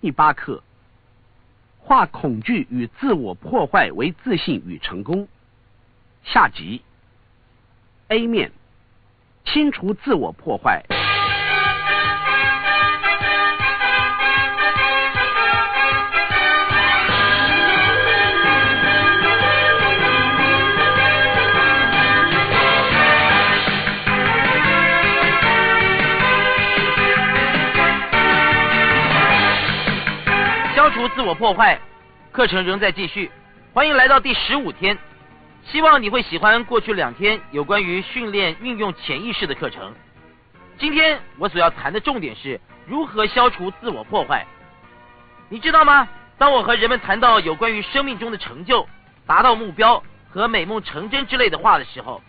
第八课：化恐惧与自我破坏为自信与成功。下集 A 面：清除自我破坏。除自我破坏，课程仍在继续。欢迎来到第十五天，希望你会喜欢过去两天有关于训练运用潜意识的课程。今天我所要谈的重点是如何消除自我破坏。你知道吗？当我和人们谈到有关于生命中的成就、达到目标和美梦成真之类的话的时候，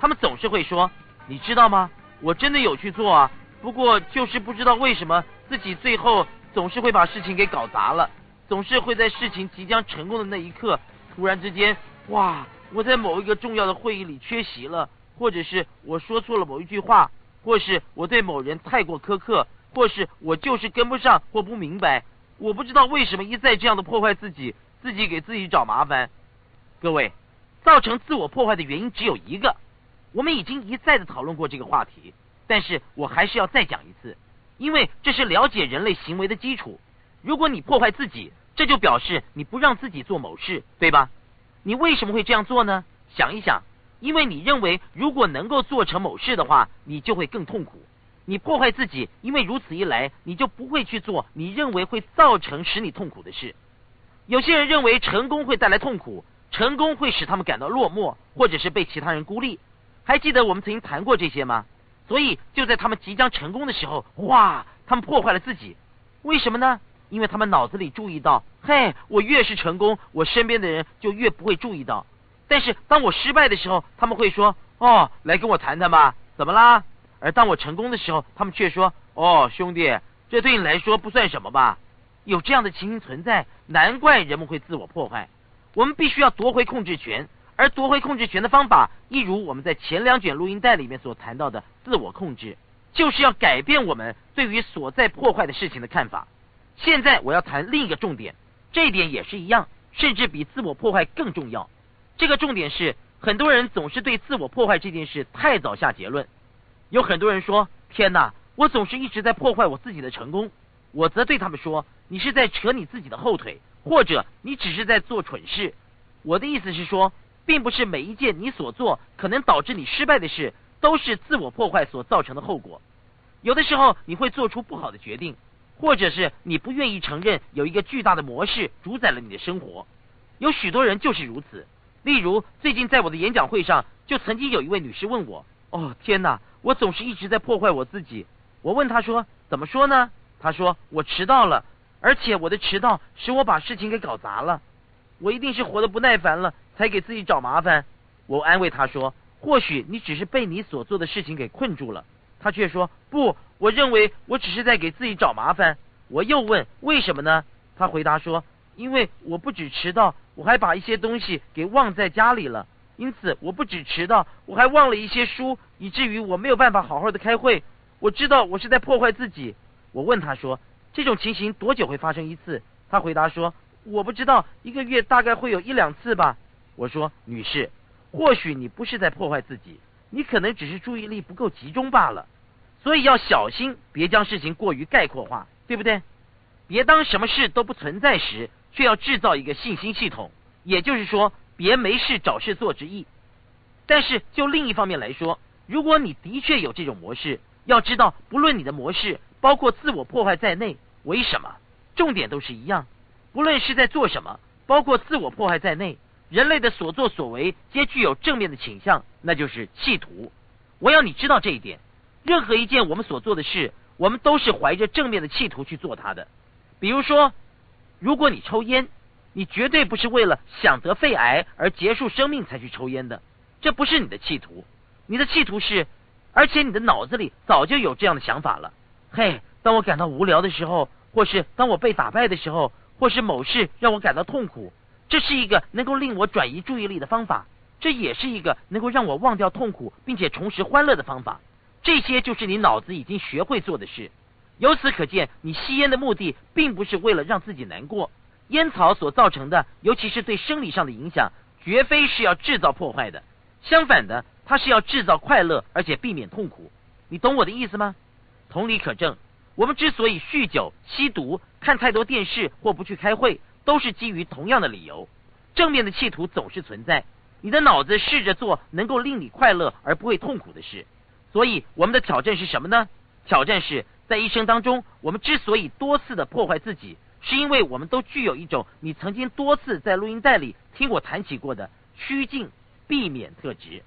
他们总是会说：“你知道吗？我真的有去做啊，不过就是不知道为什么自己最后。”总是会把事情给搞砸了，总是会在事情即将成功的那一刻，突然之间，哇！我在某一个重要的会议里缺席了，或者是我说错了某一句话，或是我对某人太过苛刻，或是我就是跟不上或不明白，我不知道为什么一再这样的破坏自己，自己给自己找麻烦。各位，造成自我破坏的原因只有一个，我们已经一再的讨论过这个话题，但是我还是要再讲一次。因为这是了解人类行为的基础。如果你破坏自己，这就表示你不让自己做某事，对吧？你为什么会这样做呢？想一想，因为你认为如果能够做成某事的话，你就会更痛苦。你破坏自己，因为如此一来，你就不会去做你认为会造成使你痛苦的事。有些人认为成功会带来痛苦，成功会使他们感到落寞，或者是被其他人孤立。还记得我们曾经谈过这些吗？所以就在他们即将成功的时候，哇！他们破坏了自己，为什么呢？因为他们脑子里注意到，嘿，我越是成功，我身边的人就越不会注意到。但是当我失败的时候，他们会说，哦，来跟我谈谈吧，怎么啦？而当我成功的时候，他们却说，哦，兄弟，这对你来说不算什么吧？有这样的情形存在，难怪人们会自我破坏。我们必须要夺回控制权。而夺回控制权的方法，一如我们在前两卷录音带里面所谈到的自我控制，就是要改变我们对于所在破坏的事情的看法。现在我要谈另一个重点，这一点也是一样，甚至比自我破坏更重要。这个重点是，很多人总是对自我破坏这件事太早下结论。有很多人说：“天哪，我总是一直在破坏我自己的成功。”我则对他们说：“你是在扯你自己的后腿，或者你只是在做蠢事。”我的意思是说。并不是每一件你所做可能导致你失败的事，都是自我破坏所造成的后果。有的时候你会做出不好的决定，或者是你不愿意承认有一个巨大的模式主宰了你的生活。有许多人就是如此。例如，最近在我的演讲会上，就曾经有一位女士问我：“哦，天哪，我总是一直在破坏我自己。”我问她说：“怎么说呢？”她说：“我迟到了，而且我的迟到使我把事情给搞砸了。我一定是活得不耐烦了。”才给自己找麻烦，我安慰他说：“或许你只是被你所做的事情给困住了。”他却说：“不，我认为我只是在给自己找麻烦。”我又问：“为什么呢？”他回答说：“因为我不止迟到，我还把一些东西给忘在家里了。因此，我不止迟到，我还忘了一些书，以至于我没有办法好好的开会。我知道我是在破坏自己。”我问他说：“这种情形多久会发生一次？”他回答说：“我不知道，一个月大概会有一两次吧。”我说，女士，或许你不是在破坏自己，你可能只是注意力不够集中罢了。所以要小心，别将事情过于概括化，对不对？别当什么事都不存在时，却要制造一个信心系统，也就是说，别没事找事做之意。但是就另一方面来说，如果你的确有这种模式，要知道，不论你的模式包括自我破坏在内，为什么？重点都是一样，不论是在做什么，包括自我破坏在内。人类的所作所为皆具有正面的倾向，那就是企图。我要你知道这一点。任何一件我们所做的事，我们都是怀着正面的企图去做它的。比如说，如果你抽烟，你绝对不是为了想得肺癌而结束生命才去抽烟的，这不是你的企图。你的企图是，而且你的脑子里早就有这样的想法了。嘿，当我感到无聊的时候，或是当我被打败的时候，或是某事让我感到痛苦。这是一个能够令我转移注意力的方法，这也是一个能够让我忘掉痛苦并且重拾欢乐的方法。这些就是你脑子已经学会做的事。由此可见，你吸烟的目的并不是为了让自己难过。烟草所造成的，尤其是对生理上的影响，绝非是要制造破坏的。相反的，它是要制造快乐，而且避免痛苦。你懂我的意思吗？同理可证，我们之所以酗酒、吸毒、看太多电视或不去开会，都是基于同样的理由。正面的企图总是存在。你的脑子试着做能够令你快乐而不会痛苦的事。所以，我们的挑战是什么呢？挑战是在一生当中，我们之所以多次的破坏自己。是因为我们都具有一种你曾经多次在录音带里听我谈起过的趋近避免特质。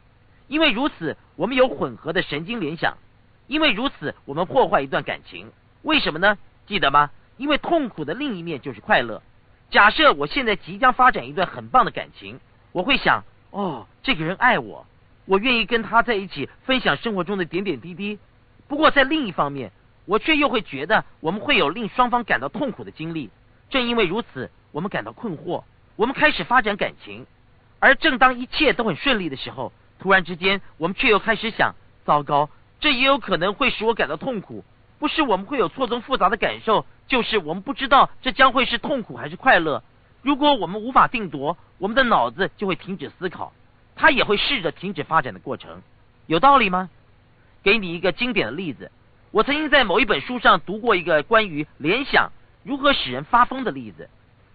因为如此，我们有混合的神经联想。因为如此，我们破坏一段感情。为什么呢？记得吗？因为痛苦的另一面就是快乐。假设我现在即将发展一段很棒的感情，我会想：哦，这个人爱我，我愿意跟他在一起分享生活中的点点滴滴。不过在另一方面，我却又会觉得我们会有令双方感到痛苦的经历，正因为如此，我们感到困惑。我们开始发展感情，而正当一切都很顺利的时候，突然之间，我们却又开始想：糟糕，这也有可能会使我感到痛苦。不是我们会有错综复杂的感受，就是我们不知道这将会是痛苦还是快乐。如果我们无法定夺，我们的脑子就会停止思考，它也会试着停止发展的过程。有道理吗？给你一个经典的例子。我曾经在某一本书上读过一个关于联想如何使人发疯的例子。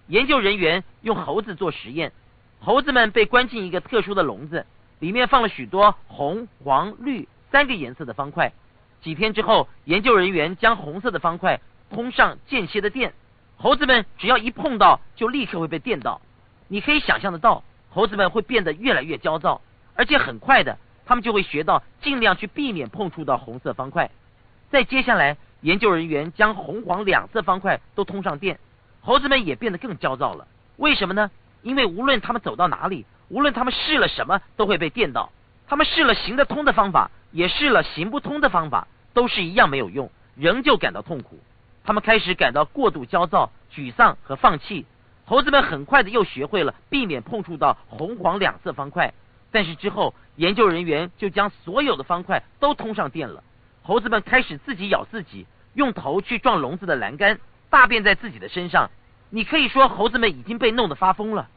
研究人员用猴子做实验，猴子们被关进一个特殊的笼子，里面放了许多红、黄、绿三个颜色的方块。几天之后，研究人员将红色的方块通上间歇的电，猴子们只要一碰到，就立刻会被电到。你可以想象得到，猴子们会变得越来越焦躁，而且很快的，他们就会学到尽量去避免碰触到红色方块。再接下来，研究人员将红黄两色方块都通上电，猴子们也变得更焦躁了。为什么呢？因为无论他们走到哪里，无论他们试了什么，都会被电到。他们试了行得通的方法，也试了行不通的方法，都是一样没有用，仍旧感到痛苦。他们开始感到过度焦躁、沮丧和放弃。猴子们很快的又学会了避免碰触到红黄两色方块，但是之后研究人员就将所有的方块都通上电了。猴子们开始自己咬自己，用头去撞笼子的栏杆，大便在自己的身上。你可以说猴子们已经被弄得发疯了。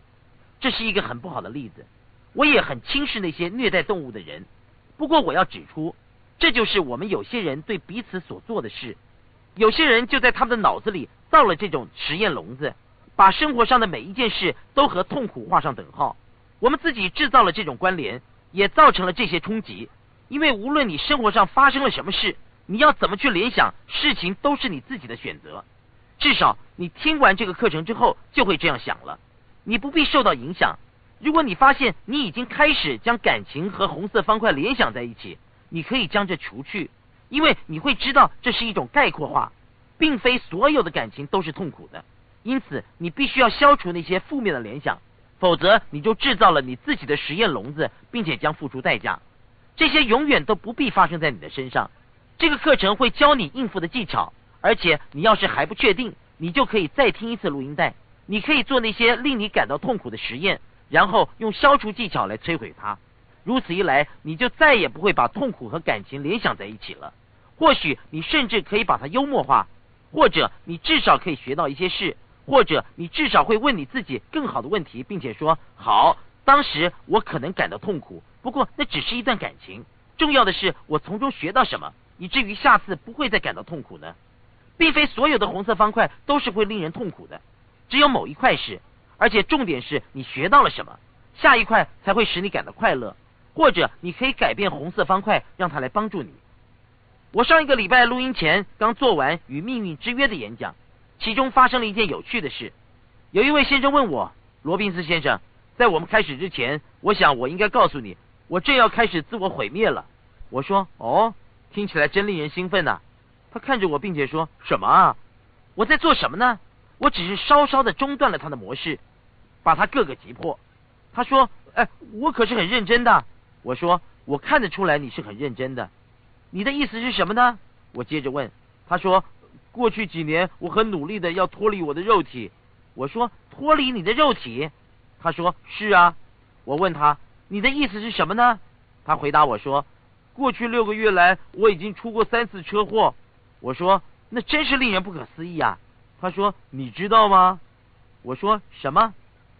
这是一个很不好的例子。我也很轻视那些虐待动物的人。不过我要指出，这就是我们有些人对彼此所做的事。有些人就在他们的脑子里造了这种实验笼子，把生活上的每一件事都和痛苦画上等号。我们自己制造了这种关联，也造成了这些冲击。因为无论你生活上发生了什么事，你要怎么去联想事情都是你自己的选择。至少你听完这个课程之后就会这样想了。你不必受到影响。如果你发现你已经开始将感情和红色方块联想在一起，你可以将这除去，因为你会知道这是一种概括化，并非所有的感情都是痛苦的。因此，你必须要消除那些负面的联想，否则你就制造了你自己的实验笼子，并且将付出代价。这些永远都不必发生在你的身上。这个课程会教你应付的技巧，而且你要是还不确定，你就可以再听一次录音带。你可以做那些令你感到痛苦的实验，然后用消除技巧来摧毁它。如此一来，你就再也不会把痛苦和感情联想在一起了。或许你甚至可以把它幽默化，或者你至少可以学到一些事，或者你至少会问你自己更好的问题，并且说：好，当时我可能感到痛苦。不过那只是一段感情，重要的是我从中学到什么，以至于下次不会再感到痛苦呢？并非所有的红色方块都是会令人痛苦的，只有某一块是，而且重点是你学到了什么，下一块才会使你感到快乐，或者你可以改变红色方块，让它来帮助你。我上一个礼拜录音前刚做完与命运之约的演讲，其中发生了一件有趣的事，有一位先生问我，罗宾斯先生，在我们开始之前，我想我应该告诉你。我正要开始自我毁灭了，我说：“哦，听起来真令人兴奋呐。”他看着我，并且说：“什么啊？我在做什么呢？我只是稍稍的中断了他的模式，把他各个击破。”他说：“哎，我可是很认真的。”我说：“我看得出来你是很认真的。你的意思是什么呢？”我接着问。他说：“过去几年，我很努力的要脱离我的肉体。”我说：“脱离你的肉体？”他说：“是啊。”我问他。你的意思是什么呢？他回答我说：“过去六个月来，我已经出过三次车祸。”我说：“那真是令人不可思议啊！他说：“你知道吗？”我说：“什么？”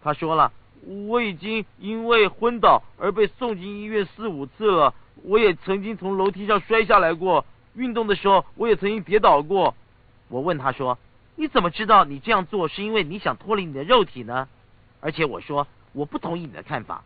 他说了：“我已经因为昏倒而被送进医院四五次了。我也曾经从楼梯上摔下来过。运动的时候，我也曾经跌倒过。”我问他说：“你怎么知道你这样做是因为你想脱离你的肉体呢？”而且我说：“我不同意你的看法。”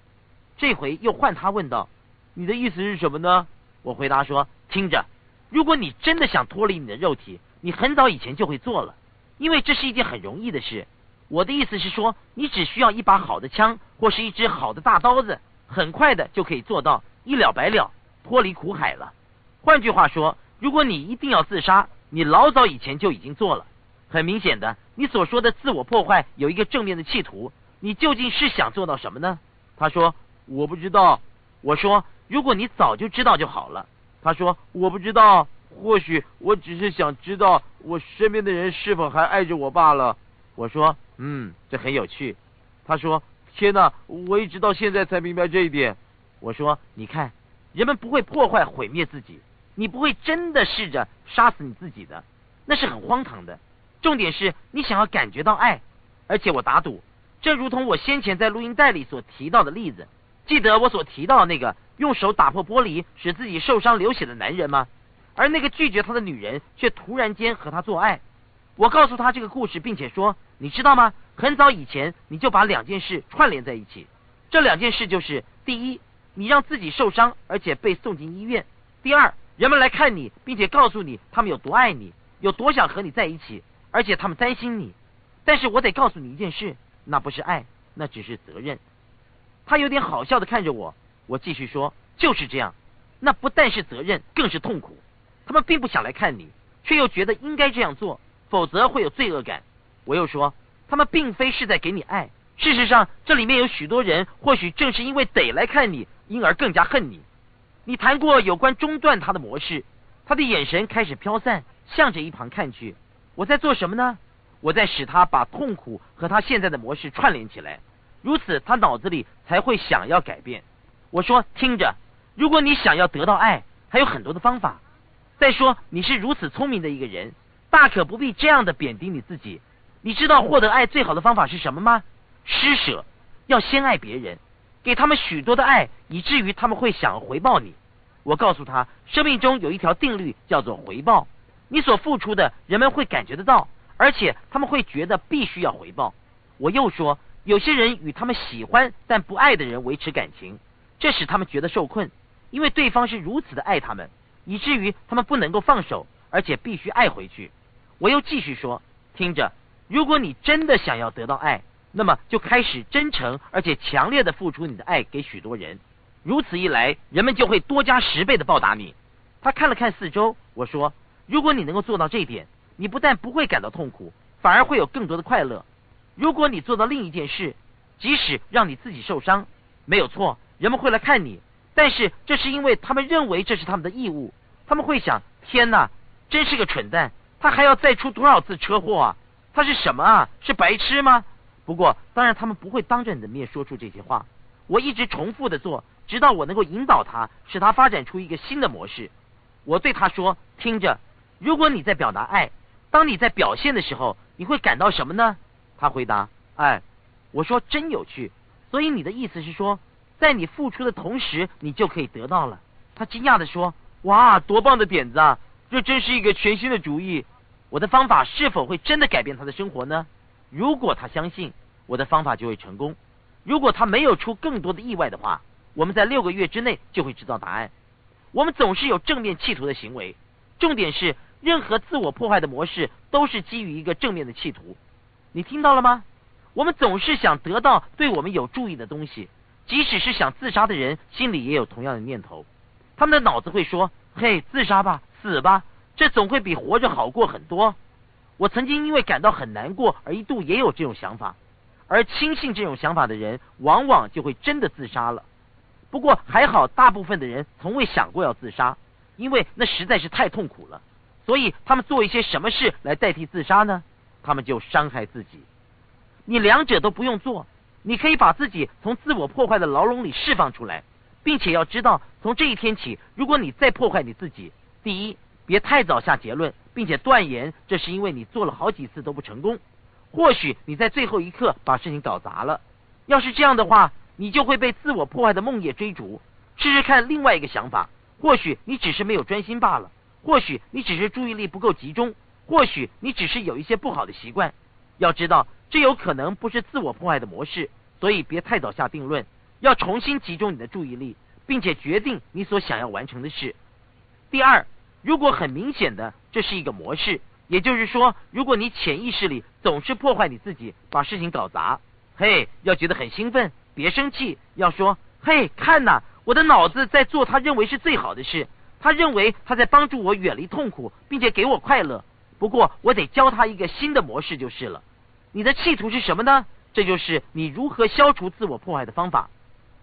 这回又换他问道：“你的意思是什么呢？”我回答说：“听着，如果你真的想脱离你的肉体，你很早以前就会做了，因为这是一件很容易的事。我的意思是说，你只需要一把好的枪或是一支好的大刀子，很快的就可以做到一了百了，脱离苦海了。换句话说，如果你一定要自杀，你老早以前就已经做了。很明显的，你所说的自我破坏有一个正面的企图，你究竟是想做到什么呢？他说：“我不知道。”我说：“如果你早就知道就好了。”他说：“我不知道。”或许我只是想知道我身边的人是否还爱着我罢了。我说，嗯，这很有趣。他说，天哪，我一直到现在才明白这一点。我说，你看，人们不会破坏毁灭自己，你不会真的试着杀死你自己的，那是很荒唐的。重点是你想要感觉到爱，而且我打赌，正如同我先前在录音带里所提到的例子，记得我所提到的那个用手打破玻璃使自己受伤流血的男人吗？而那个拒绝他的女人却突然间和他做爱。我告诉他这个故事，并且说：“你知道吗？很早以前你就把两件事串联在一起。这两件事就是：第一，你让自己受伤，而且被送进医院；第二，人们来看你，并且告诉你他们有多爱你，有多想和你在一起，而且他们担心你。但是我得告诉你一件事，那不是爱，那只是责任。”他有点好笑的看着我。我继续说：“就是这样，那不但是责任，更是痛苦。”他们并不想来看你，却又觉得应该这样做，否则会有罪恶感。我又说，他们并非是在给你爱。事实上，这里面有许多人，或许正是因为得来看你，因而更加恨你。你谈过有关中断他的模式，他的眼神开始飘散，向着一旁看去。我在做什么呢？我在使他把痛苦和他现在的模式串联起来，如此他脑子里才会想要改变。我说，听着，如果你想要得到爱，还有很多的方法。再说，你是如此聪明的一个人，大可不必这样的贬低你自己。你知道获得爱最好的方法是什么吗？施舍，要先爱别人，给他们许多的爱，以至于他们会想回报你。我告诉他，生命中有一条定律，叫做回报。你所付出的，人们会感觉得到，而且他们会觉得必须要回报。我又说，有些人与他们喜欢但不爱的人维持感情，这使他们觉得受困，因为对方是如此的爱他们。以至于他们不能够放手，而且必须爱回去。我又继续说：“听着，如果你真的想要得到爱，那么就开始真诚而且强烈的付出你的爱给许多人。如此一来，人们就会多加十倍的报答你。”他看了看四周，我说：“如果你能够做到这一点，你不但不会感到痛苦，反而会有更多的快乐。如果你做到另一件事，即使让你自己受伤，没有错，人们会来看你。”但是这是因为他们认为这是他们的义务，他们会想：天哪，真是个蠢蛋！他还要再出多少次车祸啊？他是什么啊？是白痴吗？不过，当然他们不会当着你的面说出这些话。我一直重复的做，直到我能够引导他，使他发展出一个新的模式。我对他说：听着，如果你在表达爱，当你在表现的时候，你会感到什么呢？他回答：爱。我说：真有趣。所以你的意思是说？在你付出的同时，你就可以得到了。他惊讶的说：“哇，多棒的点子啊！这真是一个全新的主意。我的方法是否会真的改变他的生活呢？如果他相信我的方法就会成功，如果他没有出更多的意外的话，我们在六个月之内就会知道答案。我们总是有正面企图的行为，重点是任何自我破坏的模式都是基于一个正面的企图。你听到了吗？我们总是想得到对我们有注意的东西。”即使是想自杀的人，心里也有同样的念头。他们的脑子会说：“嘿，自杀吧，死吧，这总会比活着好过很多。”我曾经因为感到很难过而一度也有这种想法，而轻信这种想法的人，往往就会真的自杀了。不过还好，大部分的人从未想过要自杀，因为那实在是太痛苦了。所以他们做一些什么事来代替自杀呢？他们就伤害自己。你两者都不用做。你可以把自己从自我破坏的牢笼里释放出来，并且要知道，从这一天起，如果你再破坏你自己，第一，别太早下结论，并且断言这是因为你做了好几次都不成功。或许你在最后一刻把事情搞砸了。要是这样的话，你就会被自我破坏的梦魇追逐。试试看另外一个想法，或许你只是没有专心罢了，或许你只是注意力不够集中，或许你只是有一些不好的习惯。要知道，这有可能不是自我破坏的模式，所以别太早下定论，要重新集中你的注意力，并且决定你所想要完成的事。第二，如果很明显的这是一个模式。也就是说，如果你潜意识里总是破坏你自己，把事情搞砸，嘿，要觉得很兴奋，别生气，要说，嘿，看呐，我的脑子在做他认为是最好的事，他认为他在帮助我远离痛苦，并且给我快乐。不过，我得教他一个新的模式就是了。你的企图是什么呢？这就是你如何消除自我破坏的方法。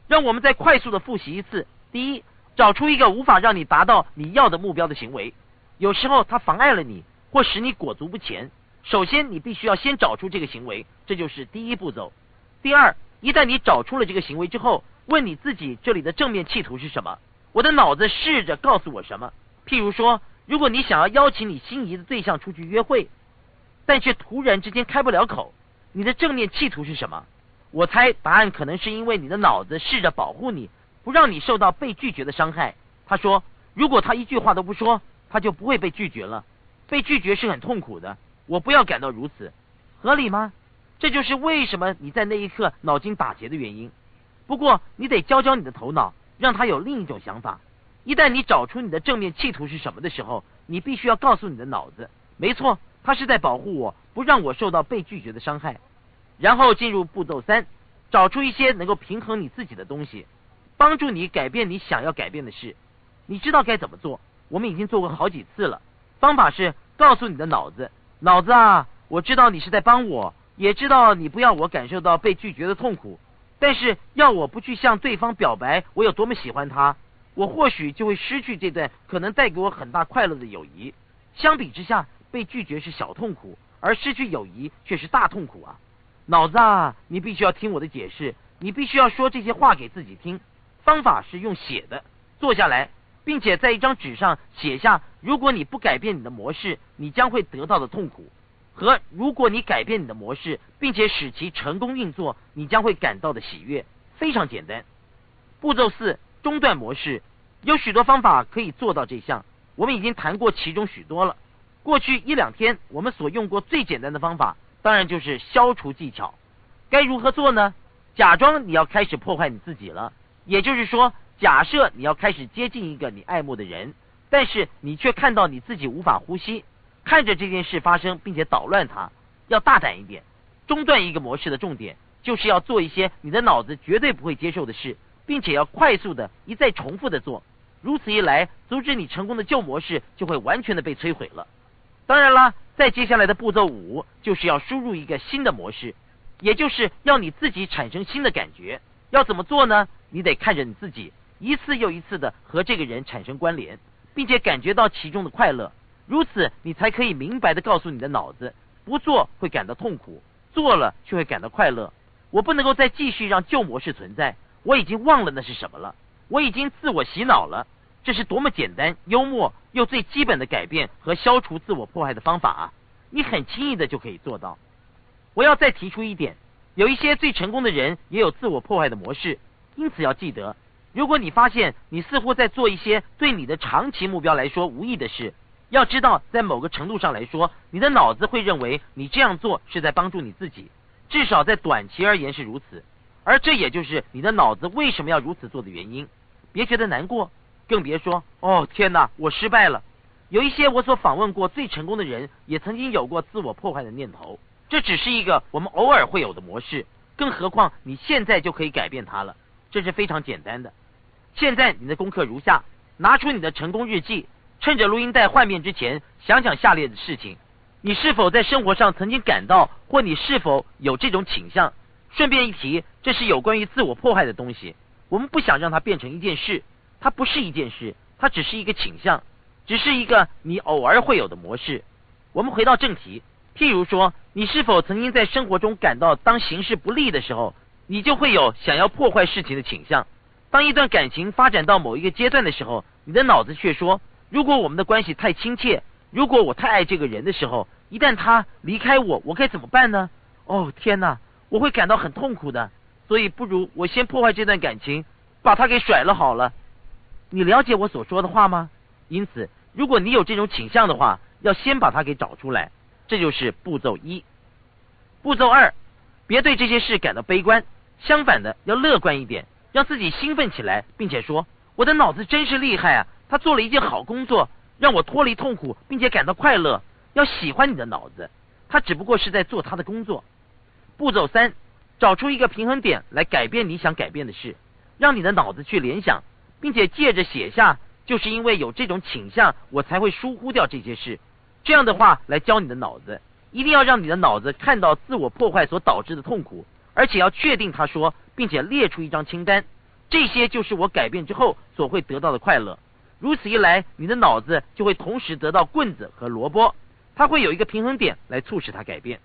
让我们再快速的复习一次：第一，找出一个无法让你达到你要的目标的行为，有时候它妨碍了你。或使你裹足不前。首先，你必须要先找出这个行为，这就是第一步骤。第二，一旦你找出了这个行为之后，问你自己这里的正面企图是什么？我的脑子试着告诉我什么？譬如说，如果你想要邀请你心仪的对象出去约会，但却突然之间开不了口，你的正面企图是什么？我猜答案可能是因为你的脑子试着保护你，不让你受到被拒绝的伤害。他说，如果他一句话都不说，他就不会被拒绝了。被拒绝是很痛苦的，我不要感到如此，合理吗？这就是为什么你在那一刻脑筋打结的原因。不过你得教教你的头脑，让他有另一种想法。一旦你找出你的正面企图是什么的时候，你必须要告诉你的脑子，没错，他是在保护我，不让我受到被拒绝的伤害。然后进入步骤三，找出一些能够平衡你自己的东西，帮助你改变你想要改变的事。你知道该怎么做？我们已经做过好几次了。方法是告诉你的脑子，脑子啊，我知道你是在帮我，也知道你不要我感受到被拒绝的痛苦，但是要我不去向对方表白我有多么喜欢他，我或许就会失去这段可能带给我很大快乐的友谊。相比之下，被拒绝是小痛苦，而失去友谊却是大痛苦啊！脑子啊，你必须要听我的解释，你必须要说这些话给自己听。方法是用写的，坐下来。并且在一张纸上写下，如果你不改变你的模式，你将会得到的痛苦；和如果你改变你的模式，并且使其成功运作，你将会感到的喜悦。非常简单。步骤四：中断模式。有许多方法可以做到这项，我们已经谈过其中许多了。过去一两天，我们所用过最简单的方法，当然就是消除技巧。该如何做呢？假装你要开始破坏你自己了，也就是说。假设你要开始接近一个你爱慕的人，但是你却看到你自己无法呼吸，看着这件事发生，并且捣乱它，要大胆一点。中断一个模式的重点，就是要做一些你的脑子绝对不会接受的事，并且要快速的一再重复的做。如此一来，阻止你成功的旧模式就会完全的被摧毁了。当然啦，在接下来的步骤五，就是要输入一个新的模式，也就是要你自己产生新的感觉。要怎么做呢？你得看着你自己。一次又一次的和这个人产生关联，并且感觉到其中的快乐，如此你才可以明白的告诉你的脑子，不做会感到痛苦，做了却会感到快乐。我不能够再继续让旧模式存在，我已经忘了那是什么了，我已经自我洗脑了。这是多么简单、幽默又最基本的改变和消除自我破坏的方法啊！你很轻易的就可以做到。我要再提出一点，有一些最成功的人也有自我破坏的模式，因此要记得。如果你发现你似乎在做一些对你的长期目标来说无益的事，要知道，在某个程度上来说，你的脑子会认为你这样做是在帮助你自己，至少在短期而言是如此。而这也就是你的脑子为什么要如此做的原因。别觉得难过，更别说“哦，天哪，我失败了”。有一些我所访问过最成功的人，也曾经有过自我破坏的念头。这只是一个我们偶尔会有的模式，更何况你现在就可以改变它了。这是非常简单的。现在你的功课如下：拿出你的成功日记，趁着录音带换面之前，想想下列的事情：你是否在生活上曾经感到，或你是否有这种倾向？顺便一提，这是有关于自我破坏的东西。我们不想让它变成一件事，它不是一件事，它只是一个倾向，只是一个你偶尔会有的模式。我们回到正题，譬如说，你是否曾经在生活中感到，当形势不利的时候？你就会有想要破坏事情的倾向。当一段感情发展到某一个阶段的时候，你的脑子却说：“如果我们的关系太亲切，如果我太爱这个人的时候，一旦他离开我，我该怎么办呢？哦，天哪，我会感到很痛苦的。所以，不如我先破坏这段感情，把他给甩了好了。你了解我所说的话吗？因此，如果你有这种倾向的话，要先把他给找出来。这就是步骤一。步骤二，别对这些事感到悲观，相反的，要乐观一点，让自己兴奋起来，并且说：“我的脑子真是厉害啊！他做了一件好工作，让我脱离痛苦，并且感到快乐。”要喜欢你的脑子，他只不过是在做他的工作。步骤三，找出一个平衡点来改变你想改变的事，让你的脑子去联想，并且借着写下，就是因为有这种倾向，我才会疏忽掉这些事。这样的话来教你的脑子，一定要让你的脑子看到自我破坏所导致的痛苦，而且要确定他说，并且列出一张清单，这些就是我改变之后所会得到的快乐。如此一来，你的脑子就会同时得到棍子和萝卜。它会有一个平衡点来促使它改变。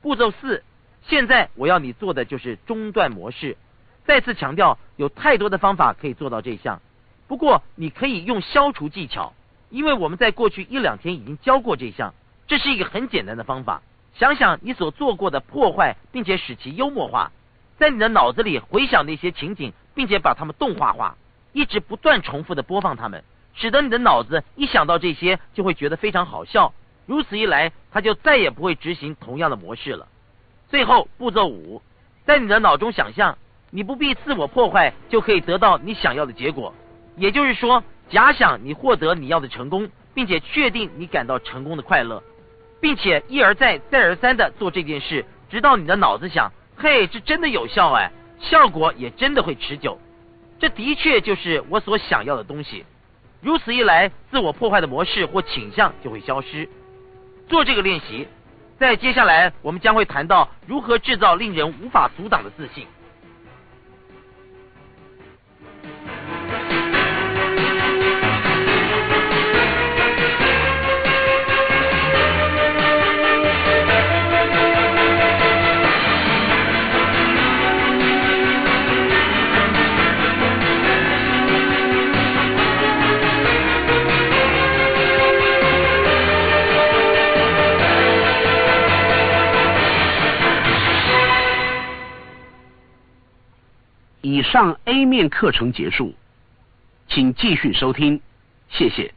步骤四，现在我要你做的就是中断模式。再次强调，有太多的方法可以做到这项。不过你可以用消除技巧，因为我们在过去一两天已经教过这项。这是一个很简单的方法。想想你所做过的破坏，并且使其幽默化，在你的脑子里回想那些情景，并且把它们动画化，一直不断重复的播放它们，使得你的脑子一想到这些就会觉得非常好笑。如此一来，它就再也不会执行同样的模式了。最后步骤五，在你的脑中想象，你不必自我破坏就可以得到你想要的结果。也就是说，假想你获得你要的成功，并且确定你感到成功的快乐，并且一而再、再而三的做这件事，直到你的脑子想：嘿，这真的有效哎，效果也真的会持久。这的确就是我所想要的东西。如此一来，自我破坏的模式或倾向就会消失。做这个练习，在接下来我们将会谈到如何制造令人无法阻挡的自信。上 A 面课程结束，请继续收听，谢谢。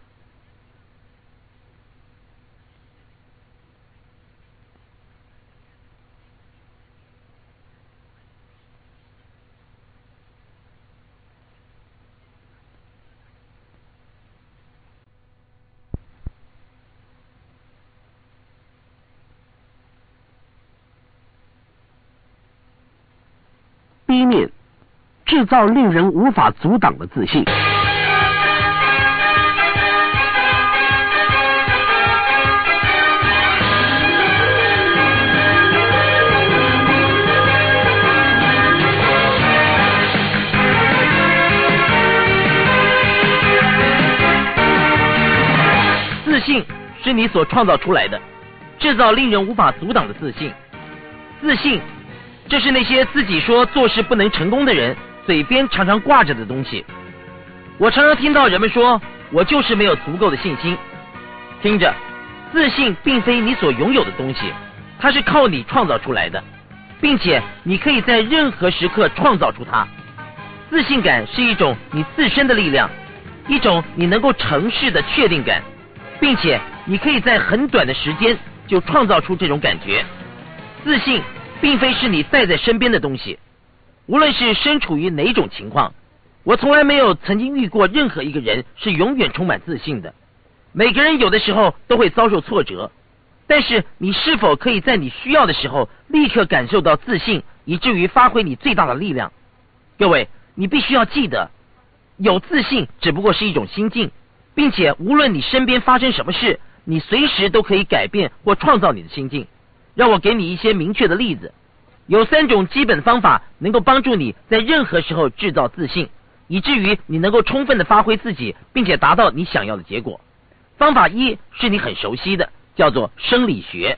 B 面。制造令人无法阻挡的自信。自信是你所创造出来的，制造令人无法阻挡的自信。自信，这是那些自己说做事不能成功的人。嘴边常常挂着的东西，我常常听到人们说：“我就是没有足够的信心。”听着，自信并非你所拥有的东西，它是靠你创造出来的，并且你可以在任何时刻创造出它。自信感是一种你自身的力量，一种你能够成事的确定感，并且你可以在很短的时间就创造出这种感觉。自信并非是你带在身边的东西。无论是身处于哪种情况，我从来没有曾经遇过任何一个人是永远充满自信的。每个人有的时候都会遭受挫折，但是你是否可以在你需要的时候立刻感受到自信，以至于发挥你最大的力量？各位，你必须要记得，有自信只不过是一种心境，并且无论你身边发生什么事，你随时都可以改变或创造你的心境。让我给你一些明确的例子。有三种基本方法能够帮助你在任何时候制造自信，以至于你能够充分的发挥自己，并且达到你想要的结果。方法一是你很熟悉的，叫做生理学。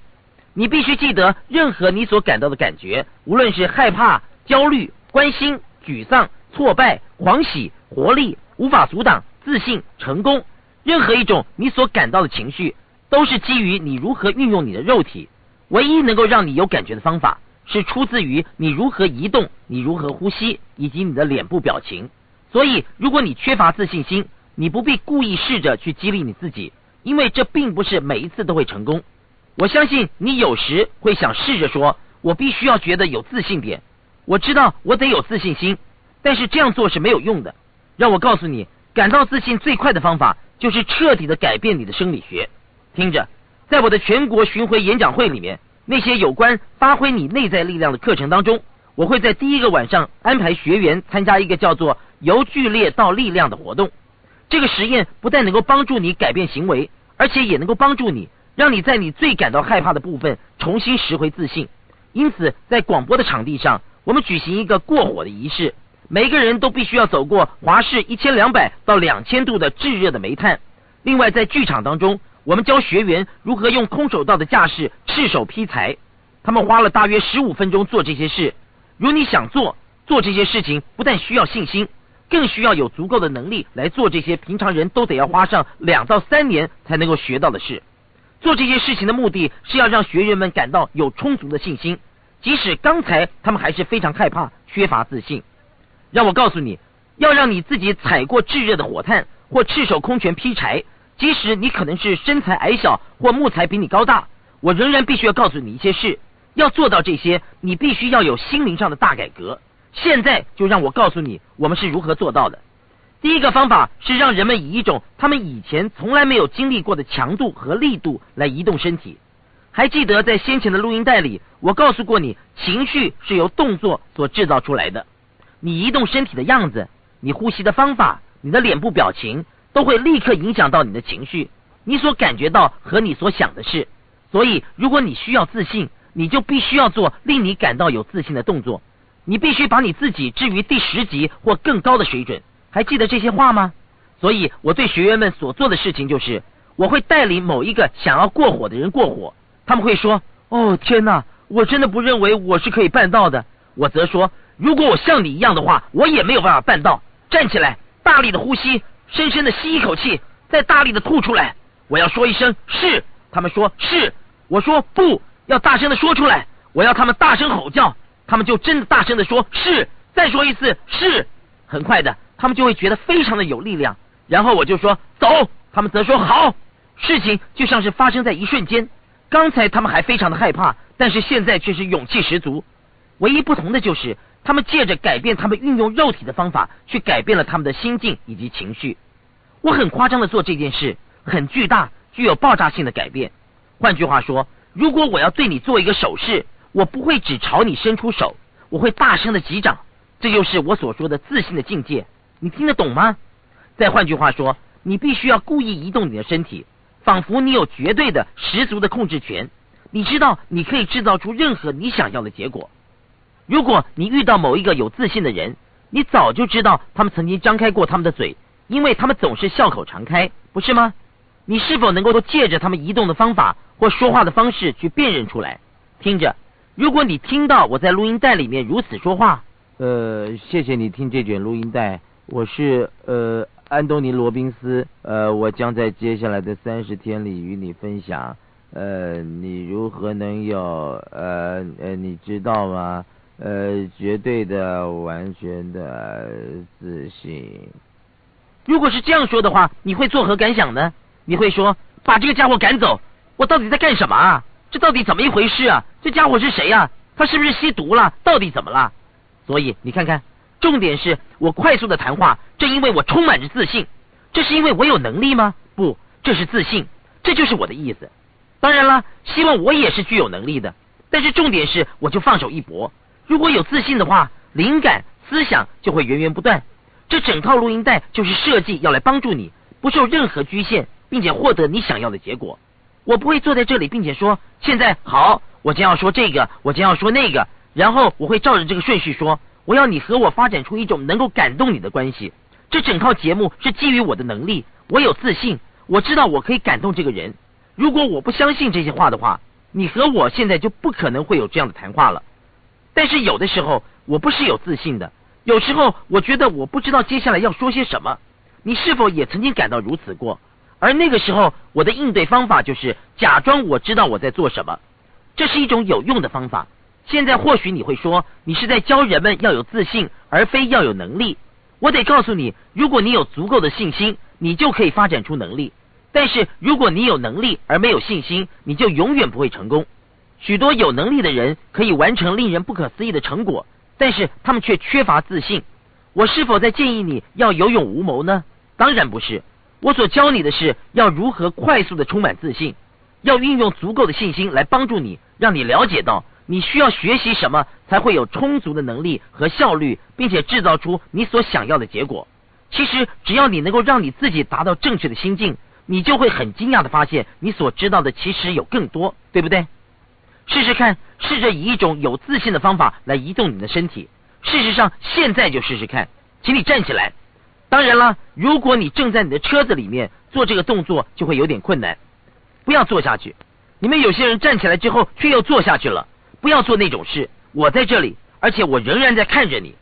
你必须记得，任何你所感到的感觉，无论是害怕、焦虑、关心、沮丧、挫败、狂喜、活力、无法阻挡、自信、成功，任何一种你所感到的情绪，都是基于你如何运用你的肉体。唯一能够让你有感觉的方法，是出自于你如何移动、你如何呼吸以及你的脸部表情。所以，如果你缺乏自信心，你不必故意试着去激励你自己，因为这并不是每一次都会成功。我相信你有时会想试着说：“我必须要觉得有自信点。”我知道我得有自信心，但是这样做是没有用的。让我告诉你，感到自信最快的方法就是彻底的改变你的生理学。听着，在我的全国巡回演讲会里面，那些有关发挥你内在力量的课程当中，我会在第一个晚上安排学员参加一个叫做“由剧烈到力量”的活动。这个实验不但能够帮助你改变行为，而且也能够帮助你，让你在你最感到害怕的部分重新拾回自信。因此，在广播的场地上。我们举行一个过火的仪式，每个人都必须要走过华氏一千两百到两千度的炙热的煤炭。另外，在剧场当中，我们教学员如何用空手道的架势赤手劈柴。他们花了大约十五分钟做这些事。如你想做做这些事情，不但需要信心，更需要有足够的能力来做这些平常人都得要花上两到三年才能够学到的事。做这些事情的目的是要让学员们感到有充足的信心。即使刚才他们还是非常害怕、缺乏自信，让我告诉你，要让你自己踩过炙热的火炭，或赤手空拳劈柴，即使你可能是身材矮小或木材比你高大，我仍然必须要告诉你一些事。要做到这些，你必须要有心灵上的大改革。现在就让我告诉你，我们是如何做到的。第一个方法是让人们以一种他们以前从来没有经历过的强度和力度来移动身体。还记得在先前的录音带里，我告诉过你，情绪是由动作所制造出来的。你移动身体的样子，你呼吸的方法，你的脸部表情，都会立刻影响到你的情绪，你所感觉到和你所想的事。所以，如果你需要自信，你就必须要做令你感到有自信的动作。你必须把你自己置于第十级或更高的水准。还记得这些话吗？所以，我对学员们所做的事情就是，我会带领某一个想要过火的人过火。他们会说：“哦，天哪！我真的不认为我是可以办到的。”我则说：“如果我像你一样的话，我也没有办法办到。”站起来，大力的呼吸，深深的吸一口气，再大力的吐出来。我要说一声“是”，他们说“是”，我说“不”，要大声的说出来。我要他们大声吼叫，他们就真的大声的说“是”，再说一次“是”。很快的，他们就会觉得非常的有力量。然后我就说“走”，他们则说“好”。事情就像是发生在一瞬间。刚才他们还非常的害怕，但是现在却是勇气十足。唯一不同的就是，他们借着改变他们运用肉体的方法，去改变了他们的心境以及情绪。我很夸张的做这件事，很巨大，具有爆炸性的改变。换句话说，如果我要对你做一个手势，我不会只朝你伸出手，我会大声的击掌。这就是我所说的自信的境界。你听得懂吗？再换句话说，你必须要故意移动你的身体。仿佛你有绝对的、十足的控制权，你知道你可以制造出任何你想要的结果。如果你遇到某一个有自信的人，你早就知道他们曾经张开过他们的嘴，因为他们总是笑口常开，不是吗？你是否能够借着他们移动的方法或说话的方式去辨认出来？听着，如果你听到我在录音带里面如此说话，呃，谢谢你听这卷录音带，我是呃。安东尼·罗宾斯，呃，我将在接下来的三十天里与你分享，呃，你如何能有，呃呃，你知道吗？呃，绝对的、完全的自信。如果是这样说的话，你会作何感想呢？你会说，把这个家伙赶走？我到底在干什么啊？这到底怎么一回事啊？这家伙是谁呀？他是不是吸毒了？到底怎么了？所以你看看。重点是我快速的谈话，正因为我充满着自信。这是因为我有能力吗？不，这是自信，这就是我的意思。当然了，希望我也是具有能力的。但是重点是，我就放手一搏。如果有自信的话，灵感、思想就会源源不断。这整套录音带就是设计要来帮助你，不受任何局限，并且获得你想要的结果。我不会坐在这里，并且说现在好，我将要说这个，我将要说那个，然后我会照着这个顺序说。我要你和我发展出一种能够感动你的关系。这整套节目是基于我的能力，我有自信，我知道我可以感动这个人。如果我不相信这些话的话，你和我现在就不可能会有这样的谈话了。但是有的时候我不是有自信的，有时候我觉得我不知道接下来要说些什么。你是否也曾经感到如此过？而那个时候，我的应对方法就是假装我知道我在做什么，这是一种有用的方法。现在或许你会说，你是在教人们要有自信，而非要有能力。我得告诉你，如果你有足够的信心，你就可以发展出能力；但是如果你有能力而没有信心，你就永远不会成功。许多有能力的人可以完成令人不可思议的成果，但是他们却缺乏自信。我是否在建议你要有勇无谋呢？当然不是。我所教你的是要如何快速的充满自信，要运用足够的信心来帮助你，让你了解到你需要学习什么才会有充足的能力和效率，并且制造出你所想要的结果。其实，只要你能够让你自己达到正确的心境，你就会很惊讶的发现，你所知道的其实有更多，对不对？试试看，试着以一种有自信的方法来移动你的身体。事实上，现在就试试看，请你站起来。当然了，如果你正在你的车子里面做这个动作，就会有点困难。不要坐下去。你们有些人站起来之后却又坐下去了，不要做那种事。我在这里，而且我仍然在看着你。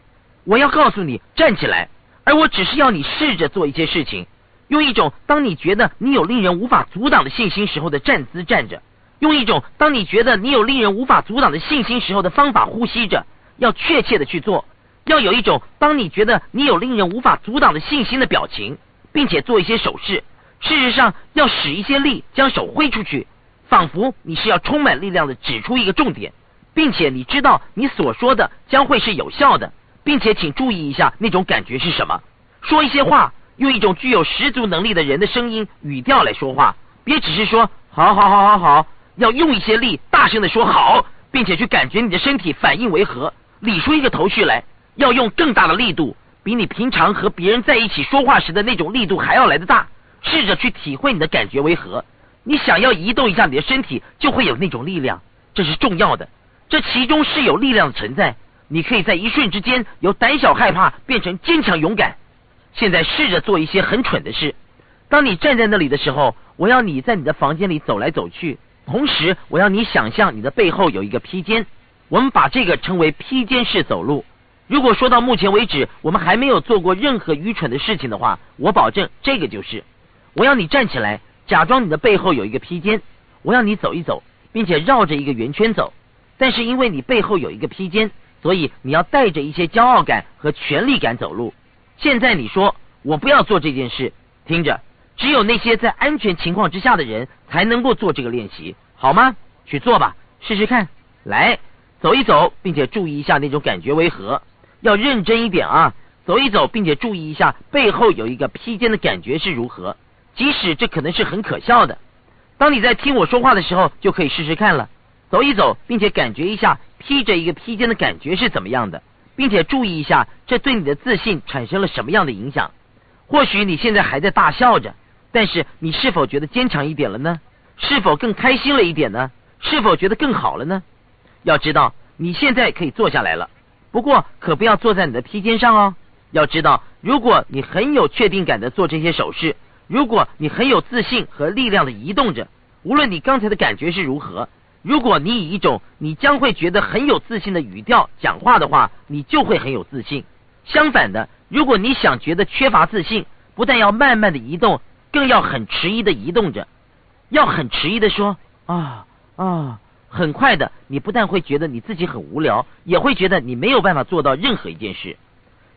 我要告诉你站起来，而我只是要你试着做一些事情，用一种当你觉得你有令人无法阻挡的信心时候的站姿站着，用一种当你觉得你有令人无法阻挡的信心时候的方法呼吸着，要确切的去做。要有一种当你觉得你有令人无法阻挡的信心的表情，并且做一些手势。事实上，要使一些力，将手挥出去，仿佛你是要充满力量的指出一个重点，并且你知道你所说的将会是有效的，并且请注意一下那种感觉是什么。说一些话，用一种具有十足能力的人的声音语调来说话，别只是说好好好好好，要用一些力，大声的说好，并且去感觉你的身体反应为何，理出一个头绪来。要用更大的力度，比你平常和别人在一起说话时的那种力度还要来得大。试着去体会你的感觉为何。你想要移动一下你的身体，就会有那种力量，这是重要的。这其中是有力量的存在。你可以在一瞬之间由胆小害怕变成坚强勇敢。现在试着做一些很蠢的事。当你站在那里的时候，我要你在你的房间里走来走去，同时我要你想象你的背后有一个披肩。我们把这个称为披肩式走路。如果说到目前为止我们还没有做过任何愚蠢的事情的话，我保证这个就是。我要你站起来，假装你的背后有一个披肩。我要你走一走，并且绕着一个圆圈走。但是因为你背后有一个披肩，所以你要带着一些骄傲感和权力感走路。现在你说我不要做这件事，听着，只有那些在安全情况之下的人才能够做这个练习，好吗？去做吧，试试看。来，走一走，并且注意一下那种感觉为何。要认真一点啊，走一走，并且注意一下背后有一个披肩的感觉是如何。即使这可能是很可笑的，当你在听我说话的时候，就可以试试看了。走一走，并且感觉一下披着一个披肩的感觉是怎么样的，并且注意一下这对你的自信产生了什么样的影响。或许你现在还在大笑着，但是你是否觉得坚强一点了呢？是否更开心了一点呢？是否觉得更好了呢？要知道，你现在可以坐下来了。不过可不要坐在你的披肩上哦。要知道，如果你很有确定感的做这些手势，如果你很有自信和力量的移动着，无论你刚才的感觉是如何，如果你以一种你将会觉得很有自信的语调讲话的话，你就会很有自信。相反的，如果你想觉得缺乏自信，不但要慢慢的移动，更要很迟疑的移动着，要很迟疑的说啊啊。很快的，你不但会觉得你自己很无聊，也会觉得你没有办法做到任何一件事。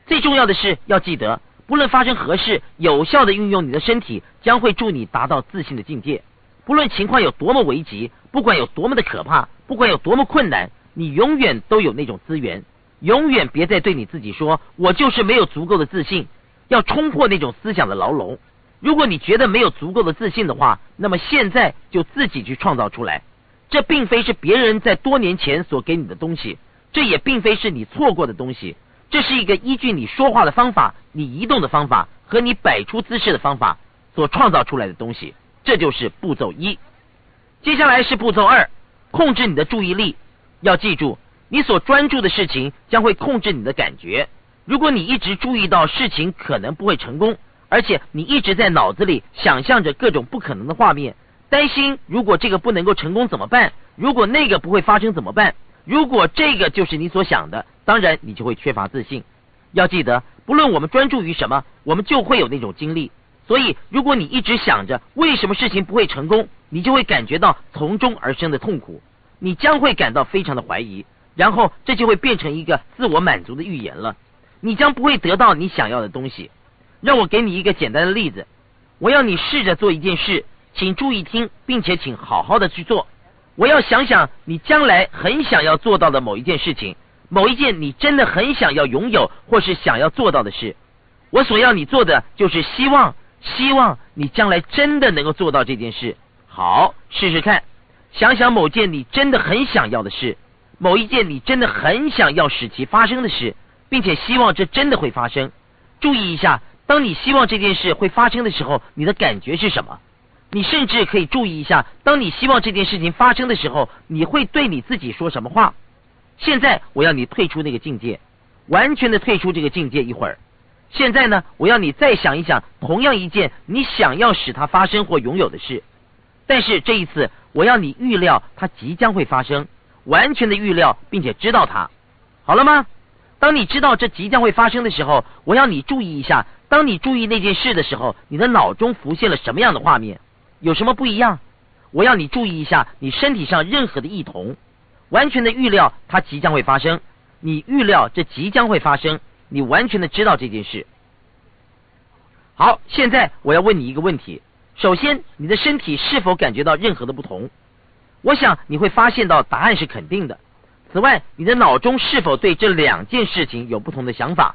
最重要的是要记得，不论发生何事，有效的运用你的身体，将会助你达到自信的境界。不论情况有多么危急，不管有多么的可怕，不管有多么困难，你永远都有那种资源。永远别再对你自己说“我就是没有足够的自信”，要冲破那种思想的牢笼。如果你觉得没有足够的自信的话，那么现在就自己去创造出来。这并非是别人在多年前所给你的东西，这也并非是你错过的东西，这是一个依据你说话的方法、你移动的方法和你摆出姿势的方法所创造出来的东西。这就是步骤一。接下来是步骤二，控制你的注意力。要记住，你所专注的事情将会控制你的感觉。如果你一直注意到事情可能不会成功，而且你一直在脑子里想象着各种不可能的画面。担心，如果这个不能够成功怎么办？如果那个不会发生怎么办？如果这个就是你所想的，当然你就会缺乏自信。要记得，不论我们专注于什么，我们就会有那种经历。所以，如果你一直想着为什么事情不会成功，你就会感觉到从中而生的痛苦，你将会感到非常的怀疑，然后这就会变成一个自我满足的预言了。你将不会得到你想要的东西。让我给你一个简单的例子，我要你试着做一件事，请注意听，并且请好好的去做。我要想想你将来很想要做到的某一件事情，某一件你真的很想要拥有或是想要做到的事。我所要你做的就是希望。希望你将来真的能够做到这件事。好，试试看，想想某件你真的很想要的事，某一件你真的很想要使其发生的事，并且希望这真的会发生。注意一下，当你希望这件事会发生的时候，你的感觉是什么？你甚至可以注意一下，当你希望这件事情发生的时候，你会对你自己说什么话？现在我要你退出那个境界，完全的退出这个境界一会儿。现在呢，我要你再想一想同样一件你想要使它发生或拥有的事，但是这一次我要你预料它即将会发生，完全的预料并且知道它，好了吗？当你知道这即将会发生的时候，我要你注意一下，当你注意那件事的时候，你的脑中浮现了什么样的画面？有什么不一样？我要你注意一下你身体上任何的异同，完全的预料它即将会发生，你预料这即将会发生。你完全的知道这件事。好，现在我要问你一个问题：首先，你的身体是否感觉到任何的不同？我想你会发现到答案是肯定的。此外，你的脑中是否对这两件事情有不同的想法？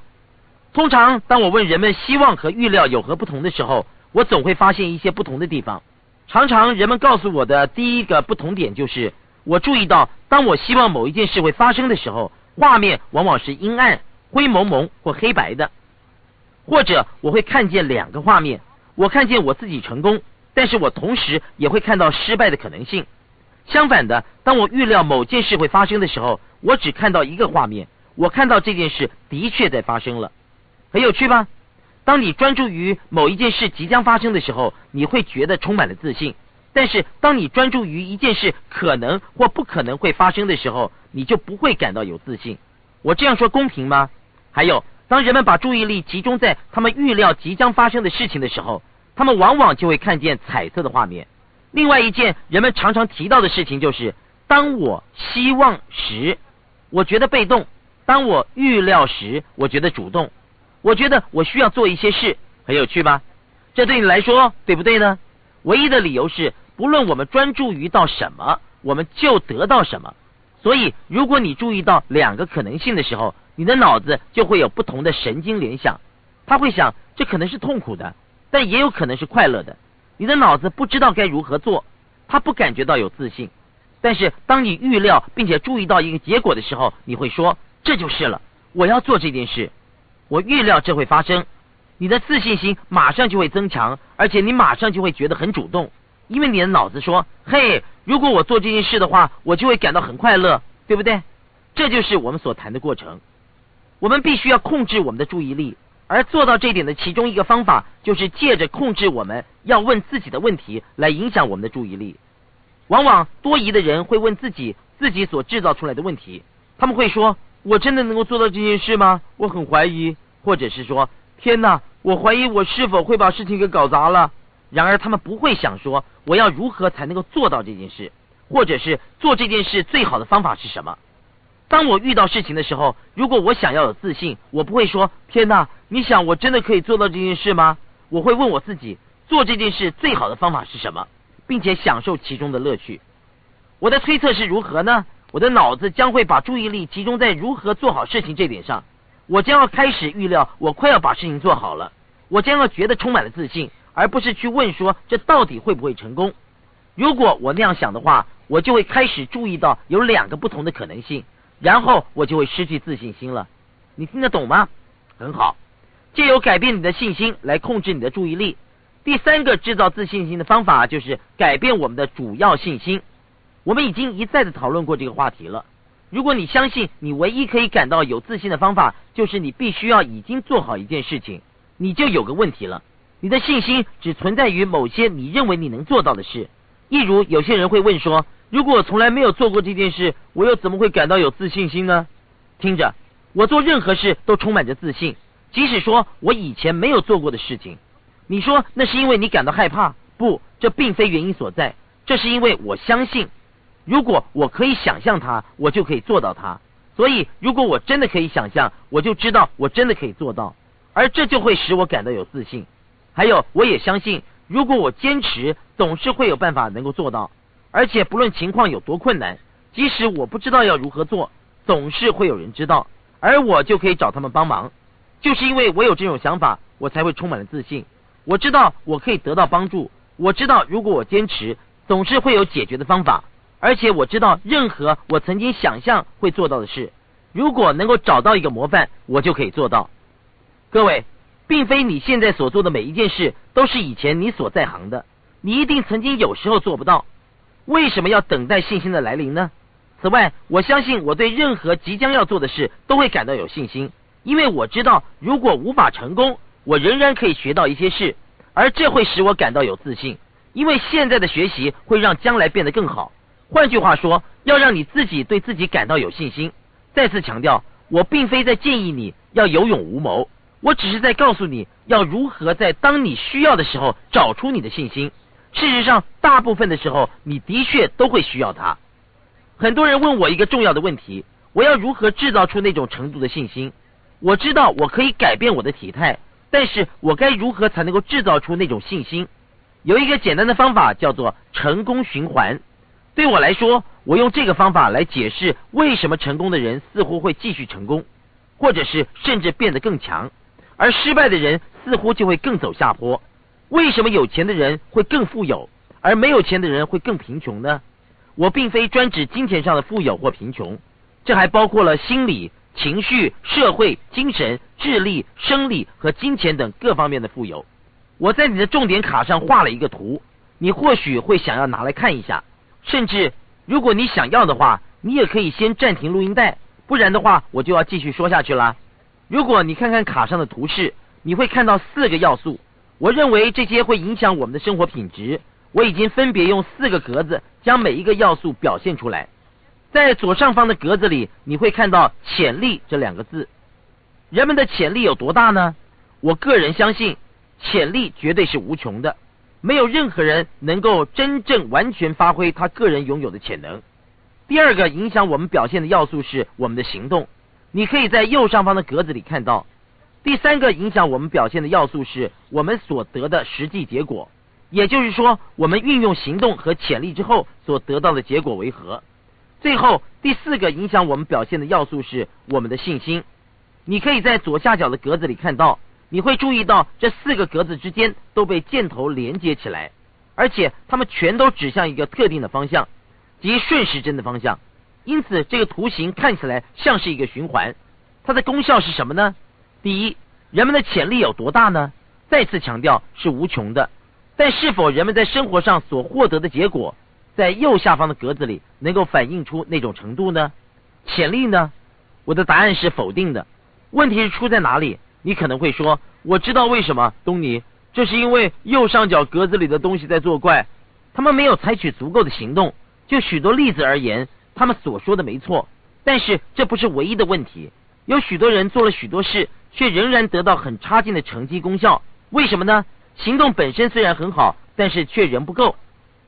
通常，当我问人们希望和预料有何不同的时候，我总会发现一些不同的地方。常常，人们告诉我的第一个不同点就是，我注意到，当我希望某一件事会发生的时候，画面往往是阴暗。灰蒙蒙或黑白的，或者我会看见两个画面，我看见我自己成功，但是我同时也会看到失败的可能性。相反的，当我预料某件事会发生的时候，我只看到一个画面，我看到这件事的确在发生了，很有趣吧？当你专注于某一件事即将发生的时候，你会觉得充满了自信；但是当你专注于一件事可能或不可能会发生的时候，你就不会感到有自信。我这样说公平吗？还有，当人们把注意力集中在他们预料即将发生的事情的时候，他们往往就会看见彩色的画面。另外一件人们常常提到的事情就是：当我希望时，我觉得被动；当我预料时，我觉得主动。我觉得我需要做一些事，很有趣吧？这对你来说对不对呢？唯一的理由是，不论我们专注于到什么，我们就得到什么。所以，如果你注意到两个可能性的时候，你的脑子就会有不同的神经联想，他会想这可能是痛苦的，但也有可能是快乐的。你的脑子不知道该如何做，他不感觉到有自信。但是当你预料并且注意到一个结果的时候，你会说这就是了，我要做这件事，我预料这会发生，你的自信心马上就会增强，而且你马上就会觉得很主动，因为你的脑子说，嘿，如果我做这件事的话，我就会感到很快乐，对不对？这就是我们所谈的过程。我们必须要控制我们的注意力，而做到这点的其中一个方法，就是借着控制我们要问自己的问题来影响我们的注意力。往往多疑的人会问自己自己所制造出来的问题，他们会说：“我真的能够做到这件事吗？我很怀疑。”或者是说：“天哪，我怀疑我是否会把事情给搞砸了。”然而他们不会想说：“我要如何才能够做到这件事？”或者是做这件事最好的方法是什么？当我遇到事情的时候，如果我想要有自信，我不会说“天哪，你想我真的可以做到这件事吗？”我会问我自己，做这件事最好的方法是什么，并且享受其中的乐趣。我的推测是如何呢？我的脑子将会把注意力集中在如何做好事情这点上。我将要开始预料我快要把事情做好了。我将要觉得充满了自信，而不是去问说这到底会不会成功。如果我那样想的话，我就会开始注意到有两个不同的可能性。然后我就会失去自信心了，你听得懂吗？很好，借由改变你的信心来控制你的注意力。第三个制造自信心的方法就是改变我们的主要信心。我们已经一再的讨论过这个话题了。如果你相信你唯一可以感到有自信的方法就是你必须要已经做好一件事情，你就有个问题了。你的信心只存在于某些你认为你能做到的事。例如，有些人会问说。如果我从来没有做过这件事，我又怎么会感到有自信心呢？听着，我做任何事都充满着自信，即使说我以前没有做过的事情。你说那是因为你感到害怕？不，这并非原因所在。这是因为我相信，如果我可以想象它，我就可以做到它。所以，如果我真的可以想象，我就知道我真的可以做到，而这就会使我感到有自信。还有，我也相信，如果我坚持，总是会有办法能够做到。而且，不论情况有多困难，即使我不知道要如何做，总是会有人知道，而我就可以找他们帮忙。就是因为我有这种想法，我才会充满了自信。我知道我可以得到帮助，我知道如果我坚持，总是会有解决的方法。而且我知道，任何我曾经想象会做到的事，如果能够找到一个模范，我就可以做到。各位，并非你现在所做的每一件事都是以前你所在行的，你一定曾经有时候做不到。为什么要等待信心的来临呢？此外，我相信我对任何即将要做的事都会感到有信心，因为我知道，如果无法成功，我仍然可以学到一些事，而这会使我感到有自信，因为现在的学习会让将来变得更好。换句话说，要让你自己对自己感到有信心。再次强调，我并非在建议你要有勇无谋，我只是在告诉你要如何在当你需要的时候找出你的信心。事实上，大部分的时候，你的确都会需要它。很多人问我一个重要的问题：我要如何制造出那种程度的信心？我知道我可以改变我的体态，但是我该如何才能够制造出那种信心？有一个简单的方法，叫做成功循环。对我来说，我用这个方法来解释为什么成功的人似乎会继续成功，或者是甚至变得更强，而失败的人似乎就会更走下坡。为什么有钱的人会更富有，而没有钱的人会更贫穷呢？我并非专指金钱上的富有或贫穷，这还包括了心理、情绪、社会、精神、智力、生理和金钱等各方面的富有。我在你的重点卡上画了一个图，你或许会想要拿来看一下。甚至，如果你想要的话，你也可以先暂停录音带，不然的话，我就要继续说下去了。如果你看看卡上的图示，你会看到四个要素。我认为这些会影响我们的生活品质。我已经分别用四个格子将每一个要素表现出来。在左上方的格子里，你会看到“潜力”这两个字。人们的潜力有多大呢？我个人相信，潜力绝对是无穷的。没有任何人能够真正完全发挥他个人拥有的潜能。第二个影响我们表现的要素是我们的行动，你可以在右上方的格子里看到。第三个影响我们表现的要素是我们所得的实际结果，也就是说，我们运用行动和潜力之后所得到的结果为何。最后，第四个影响我们表现的要素是我们的信心，你可以在左下角的格子里看到。你会注意到这四个格子之间都被箭头连接起来，而且它们全都指向一个特定的方向，即顺时针的方向。因此，这个图形看起来像是一个循环。它的功效是什么呢？第一，人们的潜力有多大呢？再次强调是无穷的。但是否人们在生活上所获得的结果，在右下方的格子里能够反映出那种程度呢？潜力呢？我的答案是否定的。问题是出在哪里？你可能会说，我知道为什么，东尼，这是因为右上角格子里的东西在作怪，他们没有采取足够的行动。就许多例子而言，他们所说的没错，但是这不是唯一的问题。有许多人做了许多事，却仍然得到很差劲的成绩功效，为什么呢？行动本身虽然很好，但是却仍不够。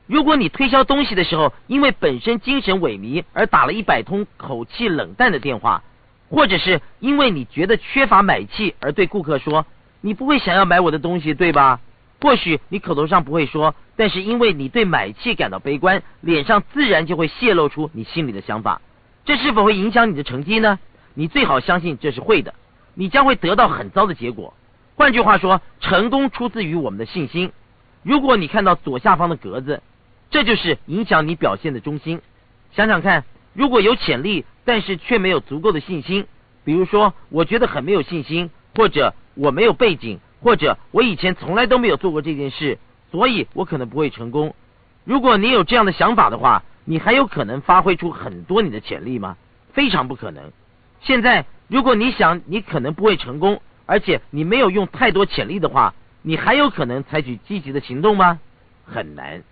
如果你推销东西的时候，因为本身精神萎靡而打了一百通口气冷淡的电话。或者是因为你觉得缺乏买气而对顾客说：“你不会想要买我的东西，对吧？”或许你口头上不会说，但是因为你对买气感到悲观，脸上自然就会泄露出你心里的想法。这是否会影响你的成绩呢？你最好相信这是会的。你将会得到很糟的结果。换句话说，成功出自于我们的信心。如果你看到左下方的格子，这就是影响你表现的中心。想想看，如果有潜力。但是却没有足够的信心，比如说，我觉得很没有信心，或者我没有背景，或者我以前从来都没有做过这件事，所以我可能不会成功。如果你有这样的想法的话，你还有可能发挥出很多你的潜力吗？非常不可能。现在，如果你想你可能不会成功，而且你没有用太多潜力的话，你还有可能采取积极的行动吗？很难。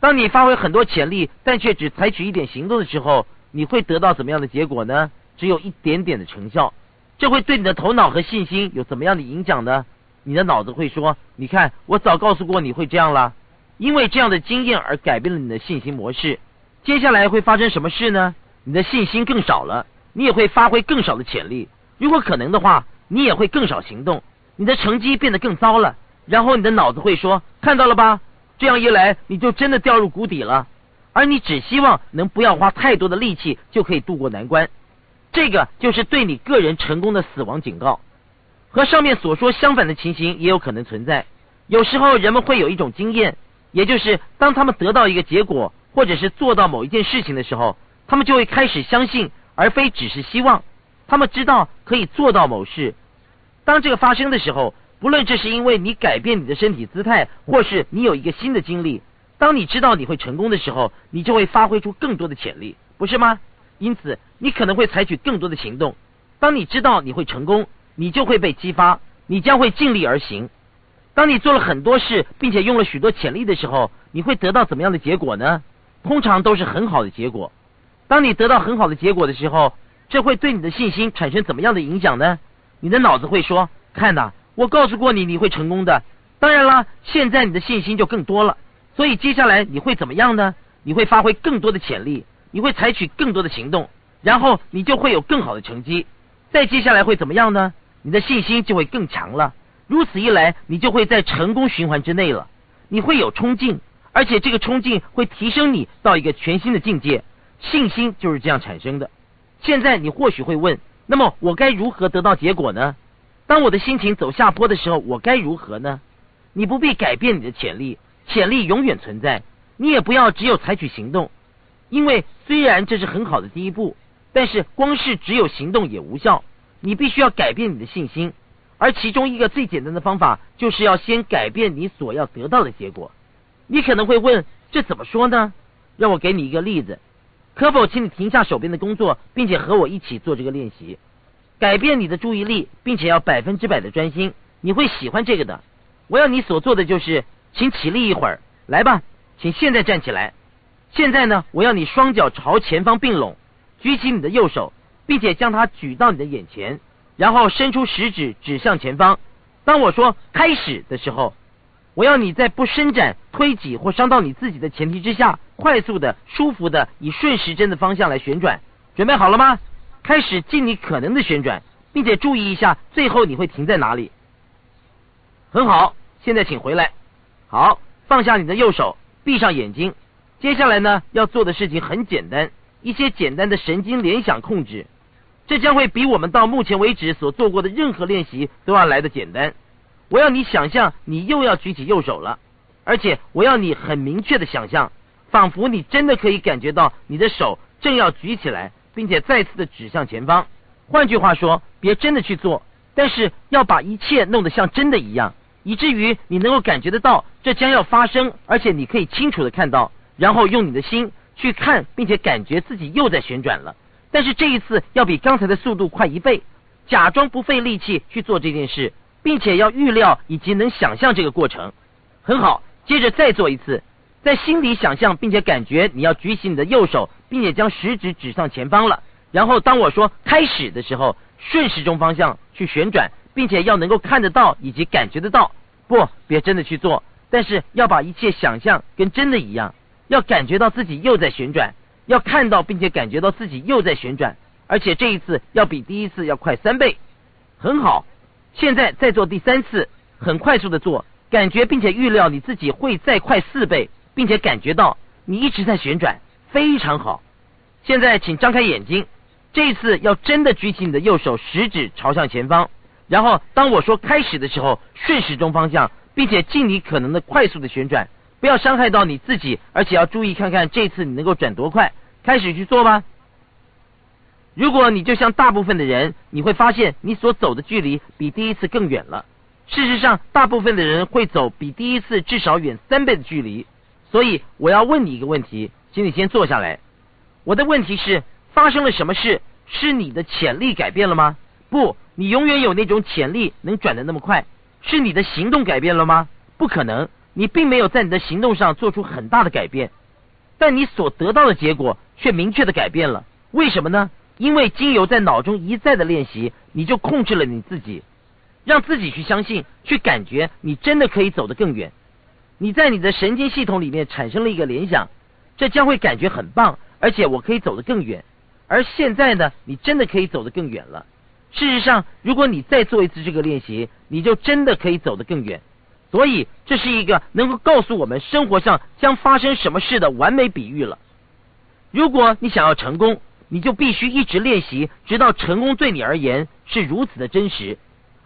当你发挥很多潜力，但却只采取一点行动的时候。你会得到怎么样的结果呢？只有一点点的成效，这会对你的头脑和信心有怎么样的影响呢？你的脑子会说：“你看，我早告诉过你会这样了。”因为这样的经验而改变了你的信心模式。接下来会发生什么事呢？你的信心更少了，你也会发挥更少的潜力。如果可能的话，你也会更少行动，你的成绩变得更糟了。然后你的脑子会说：“看到了吧？这样一来，你就真的掉入谷底了。”而你只希望能不要花太多的力气就可以渡过难关。这个就是对你个人成功的死亡警告。和上面所说相反的情形也有可能存在。有时候人们会有一种经验，也就是当他们得到一个结果，或者是做到某一件事情的时候，他们就会开始相信，而非只是希望。他们知道可以做到某事。当这个发生的时候，不论这是因为你改变你的身体姿态，或是你有一个新的经历，当你知道你会成功的时候，你就会发挥出更多的潜力，不是吗？因此，你可能会采取更多的行动。当你知道你会成功，你就会被激发，你将会尽力而行。当你做了很多事，并且用了许多潜力的时候，你会得到怎么样的结果呢？通常都是很好的结果。当你得到很好的结果的时候，这会对你的信心产生怎么样的影响呢？你的脑子会说：“看呐，我告诉过你你会成功的。”当然啦，现在你的信心就更多了。所以接下来你会怎么样呢？你会发挥更多的潜力。你会采取更多的行动，然后你就会有更好的成绩。再接下来会怎么样呢？你的信心就会更强了。如此一来，你就会在成功循环之内了。你会有冲劲，而且这个冲劲会提升你到一个全新的境界。信心就是这样产生的。现在你或许会问：那么我该如何得到结果呢？当我的心情走下坡的时候，我该如何呢？你不必改变你的潜力，潜力永远存在。你也不要只有采取行动。因为虽然这是很好的第一步，但是光是只有行动也无效。你必须要改变你的信心，而其中一个最简单的方法，就是要先改变你所要得到的结果。你可能会问，这怎么说呢？让我给你一个例子。可否请你停下手边的工作，并且和我一起做这个练习？改变你的注意力，并且要百分之百的专心。你会喜欢这个的。我要你所做的就是，请起立一会儿。来吧，请现在站起来。现在呢，我要你双脚朝前方并拢，举起你的右手，并且将它举到你的眼前，然后伸出食指指向前方。当我说开始的时候，我要你在不伸展、推挤或伤到你自己的前提之下，快速的、舒服的以顺时针的方向来旋转。准备好了吗？开始尽你可能的旋转，并且注意一下最后你会停在哪里。很好，现在请回来。好，放下你的右手，闭上眼睛。接下来呢，要做的事情很简单，一些简单的神经联想控制，这将会比我们到目前为止所做过的任何练习都要来的简单。我要你想象你又要举起右手了，而且我要你很明确的想象，仿佛你真的可以感觉到你的手正要举起来，并且再次的指向前方。换句话说，别真的去做，但是要把一切弄得像真的一样，以至于你能够感觉得到这将要发生，而且你可以清楚的看到。然后用你的心去看，并且感觉自己又在旋转了。但是这一次要比刚才的速度快一倍。假装不费力气去做这件事，并且要预料以及能想象这个过程。很好，接着再做一次，在心里想象并且感觉你要举起你的右手，并且将食指指向前方了。然后当我说开始的时候，顺时钟方向去旋转，并且要能够看得到以及感觉得到。不，别真的去做，但是要把一切想象跟真的一样。要感觉到自己又在旋转，要看到并且感觉到自己又在旋转，而且这一次要比第一次要快三倍，很好。现在再做第三次，很快速的做，感觉并且预料你自己会再快四倍，并且感觉到你一直在旋转，非常好。现在请张开眼睛，这一次要真的举起你的右手，食指朝向前方，然后当我说开始的时候，顺时钟方向，并且尽你可能的快速的旋转。不要伤害到你自己，而且要注意看看这次你能够转多快。开始去做吧。如果你就像大部分的人，你会发现你所走的距离比第一次更远了。事实上，大部分的人会走比第一次至少远三倍的距离。所以我要问你一个问题，请你先坐下来。我的问题是：发生了什么事？是你的潜力改变了吗？不，你永远有那种潜力能转得那么快。是你的行动改变了吗？不可能。你并没有在你的行动上做出很大的改变，但你所得到的结果却明确的改变了。为什么呢？因为经由在脑中一再的练习，你就控制了你自己。让自己去相信，去感觉你真的可以走得更远。你在你的神经系统里面产生了一个联想，这将会感觉很棒，而且我可以走得更远。而现在呢，你真的可以走得更远了。事实上，如果你再做一次这个练习，你就真的可以走得更远。所以，这是一个能够告诉我们生活上将发生什么事的完美比喻了。如果你想要成功，你就必须一直练习，直到成功对你而言是如此的真实，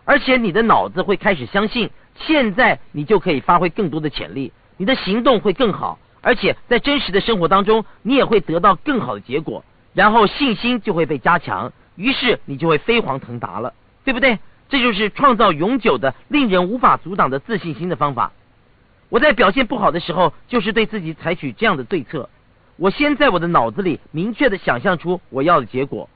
而且你的脑子会开始相信，现在你就可以发挥更多的潜力，你的行动会更好，而且在真实的生活当中，你也会得到更好的结果，然后信心就会被加强，于是你就会飞黄腾达了，对不对？这就是创造永久的、令人无法阻挡的自信心的方法。我在表现不好的时候，就是对自己采取这样的对策：我先在我的脑子里明确的想象出我要的结果，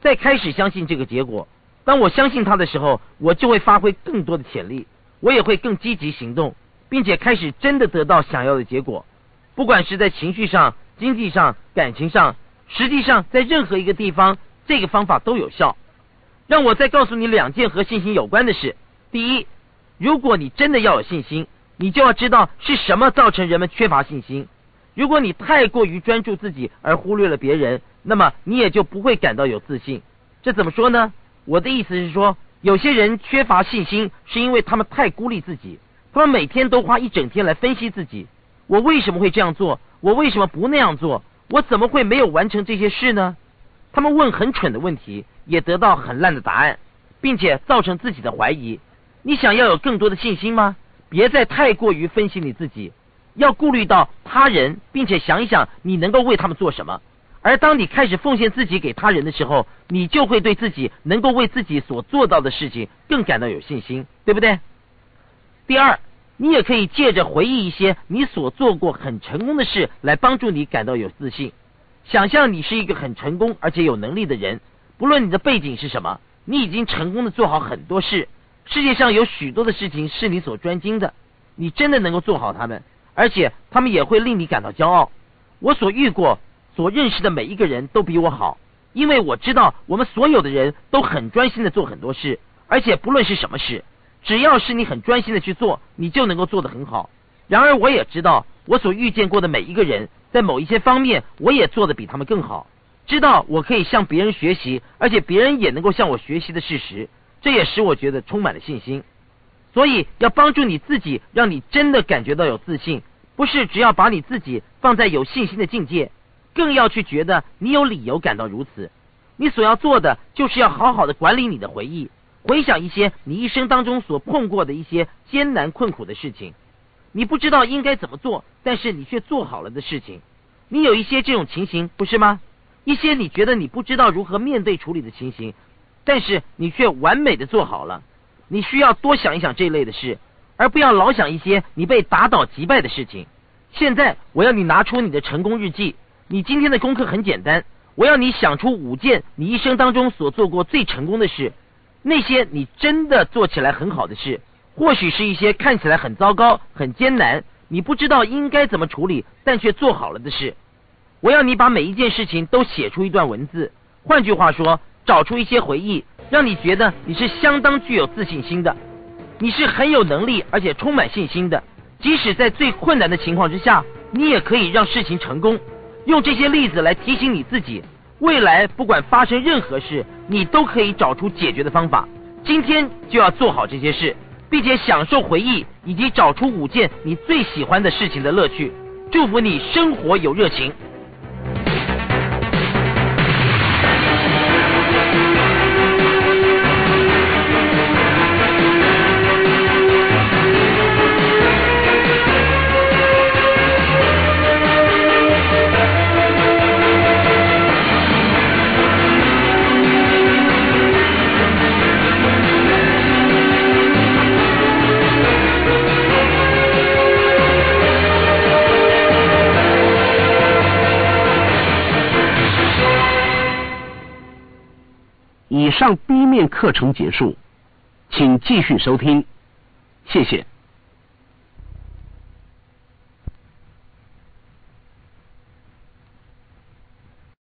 再开始相信这个结果。当我相信它的时候，我就会发挥更多的潜力，我也会更积极行动，并且开始真的得到想要的结果。不管是在情绪上、经济上、感情上，实际上在任何一个地方，这个方法都有效。让我再告诉你两件和信心有关的事。第一，如果你真的要有信心，你就要知道是什么造成人们缺乏信心。如果你太过于专注自己而忽略了别人，那么你也就不会感到有自信。这怎么说呢？我的意思是说，有些人缺乏信心，是因为他们太孤立自己，他们每天都花一整天来分析自己：我为什么会这样做？我为什么不那样做？我怎么会没有完成这些事呢？他们问很蠢的问题。也得到很烂的答案，并且造成自己的怀疑。你想要有更多的信心吗？别再太过于分析你自己，要顾虑到他人，并且想一想你能够为他们做什么。而当你开始奉献自己给他人的时候，你就会对自己能够为自己所做到的事情更感到有信心，对不对？第二，你也可以借着回忆一些你所做过很成功的事来帮助你感到有自信。想象你是一个很成功而且有能力的人。不论你的背景是什么，你已经成功的做好很多事。世界上有许多的事情是你所专精的，你真的能够做好他们，而且他们也会令你感到骄傲。我所遇过、所认识的每一个人都比我好，因为我知道我们所有的人都很专心的做很多事，而且不论是什么事，只要是你很专心的去做，你就能够做得很好。然而我也知道，我所遇见过的每一个人，在某一些方面，我也做得比他们更好。知道我可以向别人学习，而且别人也能够向我学习的事实，这也使我觉得充满了信心。所以要帮助你自己，让你真的感觉到有自信，不是只要把你自己放在有信心的境界，更要去觉得你有理由感到如此。你所要做的，就是要好好的管理你的回忆，回想一些你一生当中所碰过的一些艰难困苦的事情，你不知道应该怎么做，但是你却做好了的事情。你有一些这种情形，不是吗？一些你觉得你不知道如何面对处理的情形，但是你却完美的做好了。你需要多想一想这一类的事，而不要老想一些你被打倒击败的事情。现在我要你拿出你的成功日记。你今天的功课很简单，我要你想出五件你一生当中所做过最成功的事，那些你真的做起来很好的事，或许是一些看起来很糟糕、很艰难，你不知道应该怎么处理，但却做好了的事。我要你把每一件事情都写出一段文字，换句话说，找出一些回忆，让你觉得你是相当具有自信心的，你是很有能力而且充满信心的。即使在最困难的情况之下，你也可以让事情成功。用这些例子来提醒你自己，未来不管发生任何事，你都可以找出解决的方法。今天就要做好这些事，并且享受回忆以及找出五件你最喜欢的事情的乐趣。祝福你生活有热情。以上 B 面课程结束，请继续收听，谢谢。